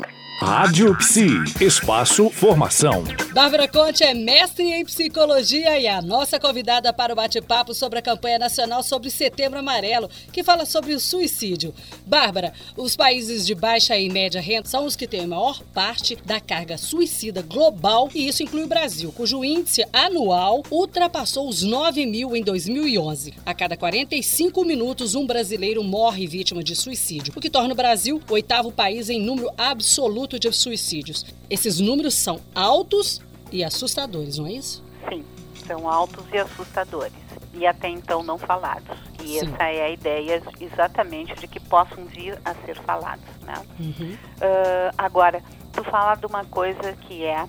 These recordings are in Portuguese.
you Rádio Psi, espaço formação. Bárbara Conte é mestre em psicologia e a nossa convidada para o bate-papo sobre a campanha nacional sobre Setembro Amarelo, que fala sobre o suicídio. Bárbara, os países de baixa e média renda são os que têm a maior parte da carga suicida global e isso inclui o Brasil, cujo índice anual ultrapassou os 9 mil em 2011. A cada 45 minutos, um brasileiro morre vítima de suicídio, o que torna o Brasil o oitavo país em número absoluto de suicídios. Esses números são altos e assustadores, não é isso? Sim, são altos e assustadores. E até então não falados. E Sim. essa é a ideia exatamente de que possam vir a ser falados. Né? Uhum. Uh, agora, tu fala de uma coisa que é uh,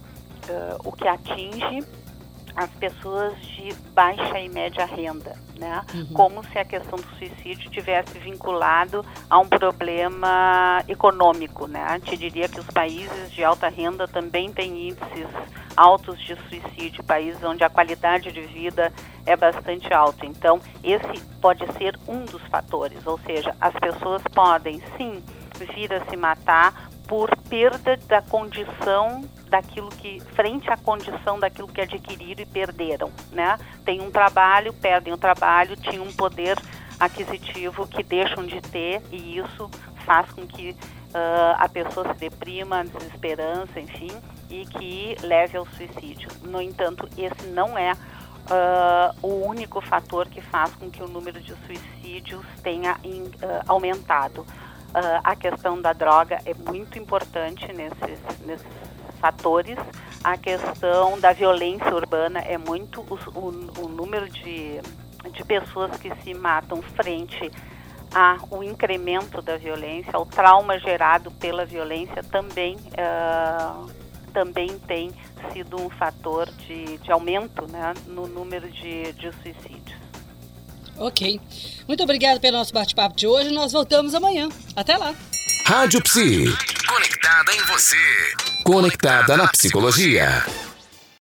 o que atinge as pessoas de baixa e média renda, né? Uhum. Como se a questão do suicídio tivesse vinculado a um problema econômico, né? Te diria que os países de alta renda também têm índices altos de suicídio, países onde a qualidade de vida é bastante alta. Então, esse pode ser um dos fatores, ou seja, as pessoas podem sim vir a se matar por perda da condição daquilo que frente à condição daquilo que adquiriram e perderam, né? Tem um trabalho, perdem o trabalho, tinham um poder aquisitivo que deixam de ter e isso faz com que uh, a pessoa se deprima, a desesperança, enfim, e que leve ao suicídio. No entanto, esse não é uh, o único fator que faz com que o número de suicídios tenha in, uh, aumentado. Uh, a questão da droga é muito importante nesses, nesses fatores. A questão da violência urbana é muito o, o, o número de, de pessoas que se matam frente ao incremento da violência, ao trauma gerado pela violência também uh, também tem sido um fator de, de aumento né, no número de, de suicídios. Ok. Muito obrigada pelo nosso bate-papo de hoje. Nós voltamos amanhã. Até lá. Rádio Psi. Conectada em você. Conectada na psicologia.